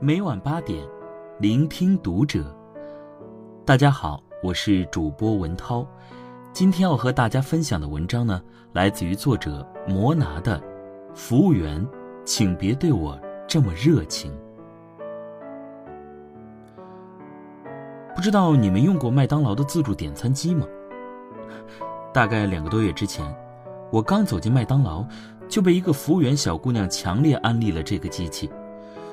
每晚八点，聆听读者。大家好，我是主播文涛。今天要和大家分享的文章呢，来自于作者摩拿的《服务员，请别对我这么热情》。不知道你们用过麦当劳的自助点餐机吗？大概两个多月之前，我刚走进麦当劳，就被一个服务员小姑娘强烈安利了这个机器。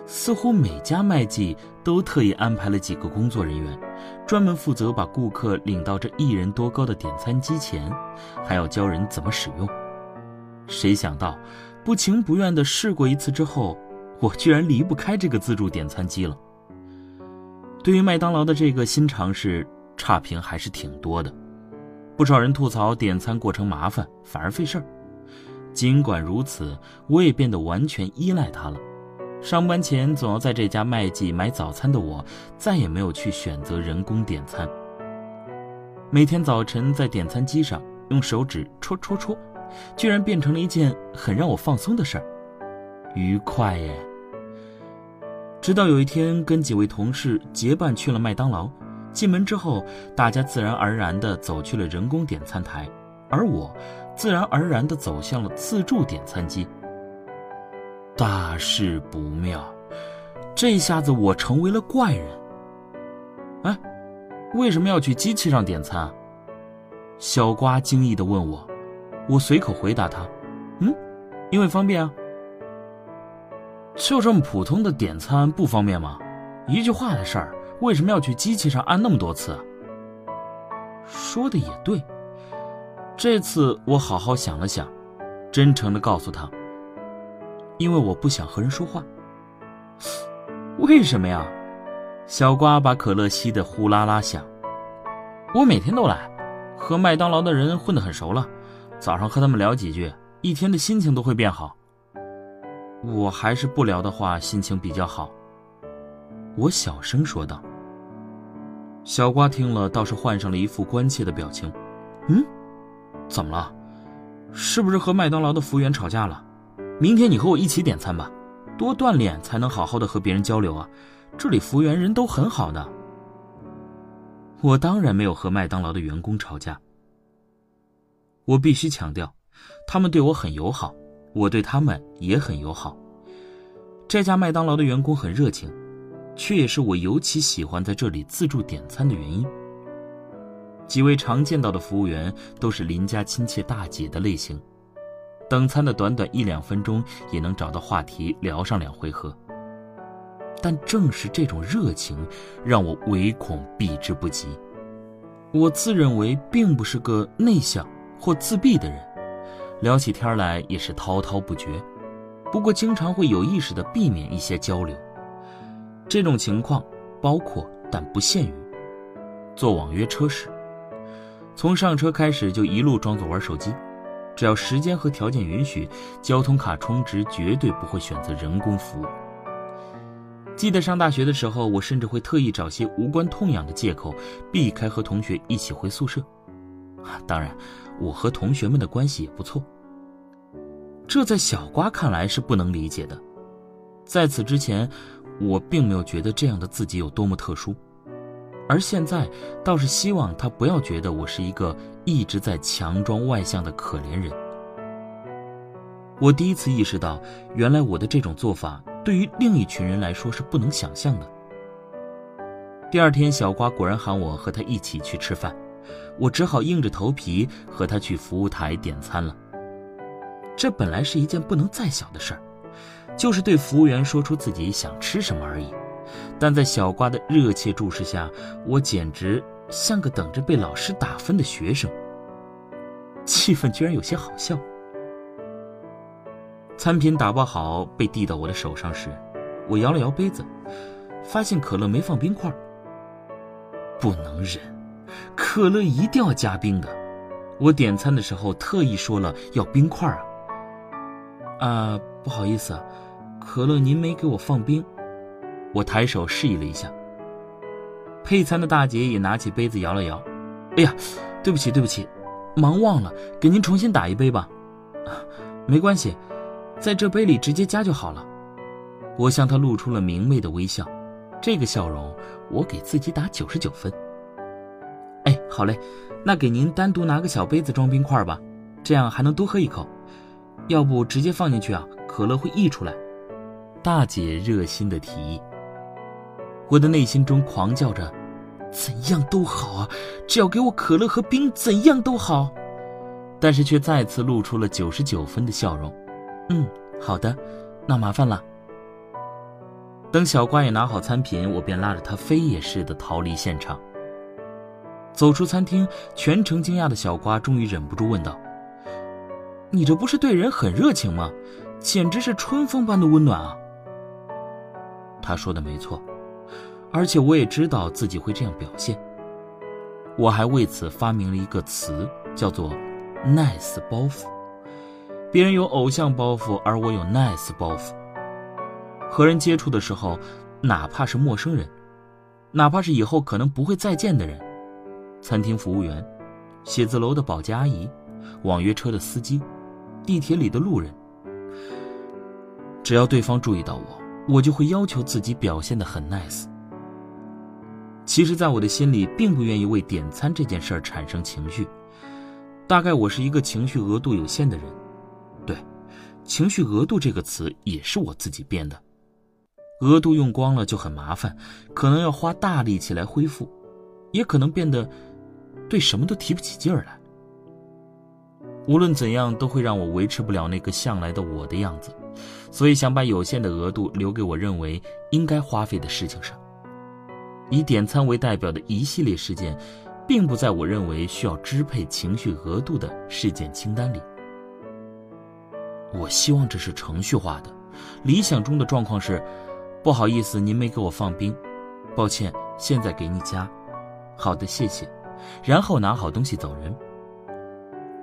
似乎每家麦记都特意安排了几个工作人员，专门负责把顾客领到这一人多高的点餐机前，还要教人怎么使用。谁想到，不情不愿地试过一次之后，我居然离不开这个自助点餐机了。对于麦当劳的这个新尝试，差评还是挺多的，不少人吐槽点餐过程麻烦，反而费事儿。尽管如此，我也变得完全依赖它了。上班前总要在这家麦记买早餐的我，再也没有去选择人工点餐。每天早晨在点餐机上用手指戳戳戳，居然变成了一件很让我放松的事儿，愉快耶！直到有一天跟几位同事结伴去了麦当劳，进门之后，大家自然而然地走去了人工点餐台，而我，自然而然地走向了自助点餐机。大事不妙，这下子我成为了怪人。哎，为什么要去机器上点餐？小瓜惊异的问我，我随口回答他：“嗯，因为方便啊。”就这么普通的点餐不方便吗？一句话的事儿，为什么要去机器上按那么多次？说的也对，这次我好好想了想，真诚的告诉他。因为我不想和人说话。为什么呀？小瓜把可乐吸得呼啦啦响。我每天都来，和麦当劳的人混得很熟了。早上和他们聊几句，一天的心情都会变好。我还是不聊的话，心情比较好。我小声说道。小瓜听了，倒是换上了一副关切的表情。嗯，怎么了？是不是和麦当劳的服务员吵架了？明天你和我一起点餐吧，多锻炼才能好好的和别人交流啊！这里服务员人都很好的。我当然没有和麦当劳的员工吵架。我必须强调，他们对我很友好，我对他们也很友好。这家麦当劳的员工很热情，却也是我尤其喜欢在这里自助点餐的原因。几位常见到的服务员都是邻家亲切大姐的类型。等餐的短短一两分钟，也能找到话题聊上两回合。但正是这种热情，让我唯恐避之不及。我自认为并不是个内向或自闭的人，聊起天来也是滔滔不绝。不过经常会有意识地避免一些交流。这种情况包括但不限于：坐网约车时，从上车开始就一路装作玩手机。只要时间和条件允许，交通卡充值绝对不会选择人工服务。记得上大学的时候，我甚至会特意找些无关痛痒的借口，避开和同学一起回宿舍。当然，我和同学们的关系也不错。这在小瓜看来是不能理解的。在此之前，我并没有觉得这样的自己有多么特殊。而现在倒是希望他不要觉得我是一个一直在强装外向的可怜人。我第一次意识到，原来我的这种做法对于另一群人来说是不能想象的。第二天，小瓜果然喊我和他一起去吃饭，我只好硬着头皮和他去服务台点餐了。这本来是一件不能再小的事儿，就是对服务员说出自己想吃什么而已。但在小瓜的热切注视下，我简直像个等着被老师打分的学生。气氛居然有些好笑。餐品打包好被递到我的手上时，我摇了摇杯子，发现可乐没放冰块。不能忍，可乐一定要加冰的。我点餐的时候特意说了要冰块啊。啊，不好意思，可乐您没给我放冰。我抬手示意了一下，配餐的大姐也拿起杯子摇了摇。哎呀，对不起对不起，忙忘了，给您重新打一杯吧。没关系，在这杯里直接加就好了。我向她露出了明媚的微笑，这个笑容我给自己打九十九分。哎，好嘞，那给您单独拿个小杯子装冰块吧，这样还能多喝一口。要不直接放进去啊，可乐会溢出来。大姐热心的提议。我的内心中狂叫着：“怎样都好啊，只要给我可乐和冰，怎样都好。”但是却再次露出了九十九分的笑容。嗯，好的，那麻烦了。等小瓜也拿好餐品，我便拉着他飞也似的逃离现场。走出餐厅，全程惊讶的小瓜终于忍不住问道：“你这不是对人很热情吗？简直是春风般的温暖啊！”他说的没错，而且我也知道自己会这样表现。我还为此发明了一个词，叫做 “nice 包袱”。别人有偶像包袱，而我有 nice 包袱。和人接触的时候，哪怕是陌生人，哪怕是以后可能不会再见的人，餐厅服务员、写字楼的保洁阿姨、网约车的司机、地铁里的路人，只要对方注意到我，我就会要求自己表现得很 nice。其实，在我的心里，并不愿意为点餐这件事儿产生情绪。大概我是一个情绪额度有限的人，对，情绪额度这个词也是我自己编的。额度用光了就很麻烦，可能要花大力气来恢复，也可能变得对什么都提不起劲儿来。无论怎样，都会让我维持不了那个向来的我的样子，所以想把有限的额度留给我认为应该花费的事情上。以点餐为代表的一系列事件，并不在我认为需要支配情绪额度的事件清单里。我希望这是程序化的，理想中的状况是。不好意思，您没给我放冰，抱歉，现在给你加。好的，谢谢。然后拿好东西走人。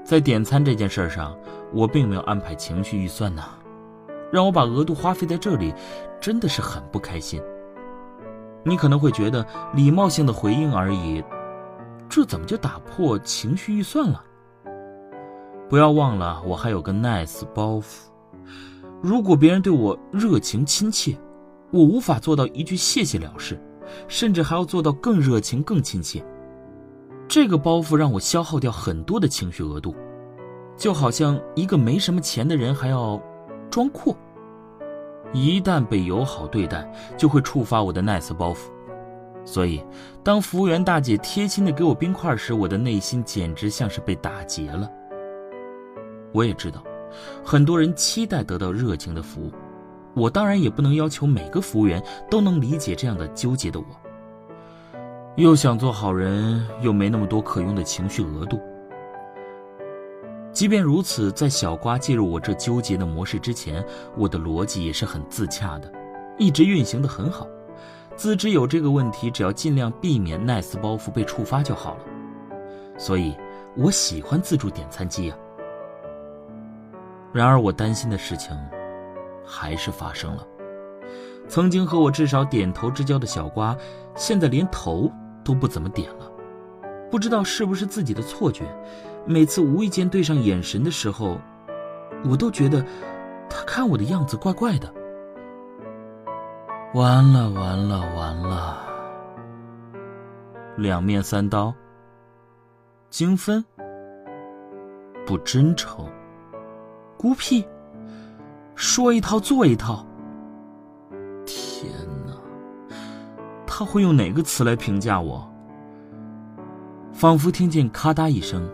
在点餐这件事上，我并没有安排情绪预算呢，让我把额度花费在这里，真的是很不开心。你可能会觉得礼貌性的回应而已，这怎么就打破情绪预算了？不要忘了，我还有个 nice 包袱。如果别人对我热情亲切，我无法做到一句谢谢了事，甚至还要做到更热情、更亲切。这个包袱让我消耗掉很多的情绪额度，就好像一个没什么钱的人还要装阔。一旦被友好对待，就会触发我的 nice 包袱。所以，当服务员大姐贴心的给我冰块时，我的内心简直像是被打劫了。我也知道，很多人期待得到热情的服务。我当然也不能要求每个服务员都能理解这样的纠结的我。又想做好人，又没那么多可用的情绪额度。即便如此，在小瓜介入我这纠结的模式之前，我的逻辑也是很自洽的，一直运行的很好。自知有这个问题，只要尽量避免 nice 包袱被触发就好了。所以，我喜欢自助点餐机啊。然而，我担心的事情。还是发生了。曾经和我至少点头之交的小瓜，现在连头都不怎么点了。不知道是不是自己的错觉，每次无意间对上眼神的时候，我都觉得他看我的样子怪怪的。完了完了完了！两面三刀，精分，不真诚，孤僻。说一套做一套。天哪，他会用哪个词来评价我？仿佛听见咔嗒一声，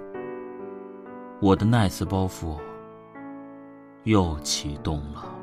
我的 nice 包袱又启动了。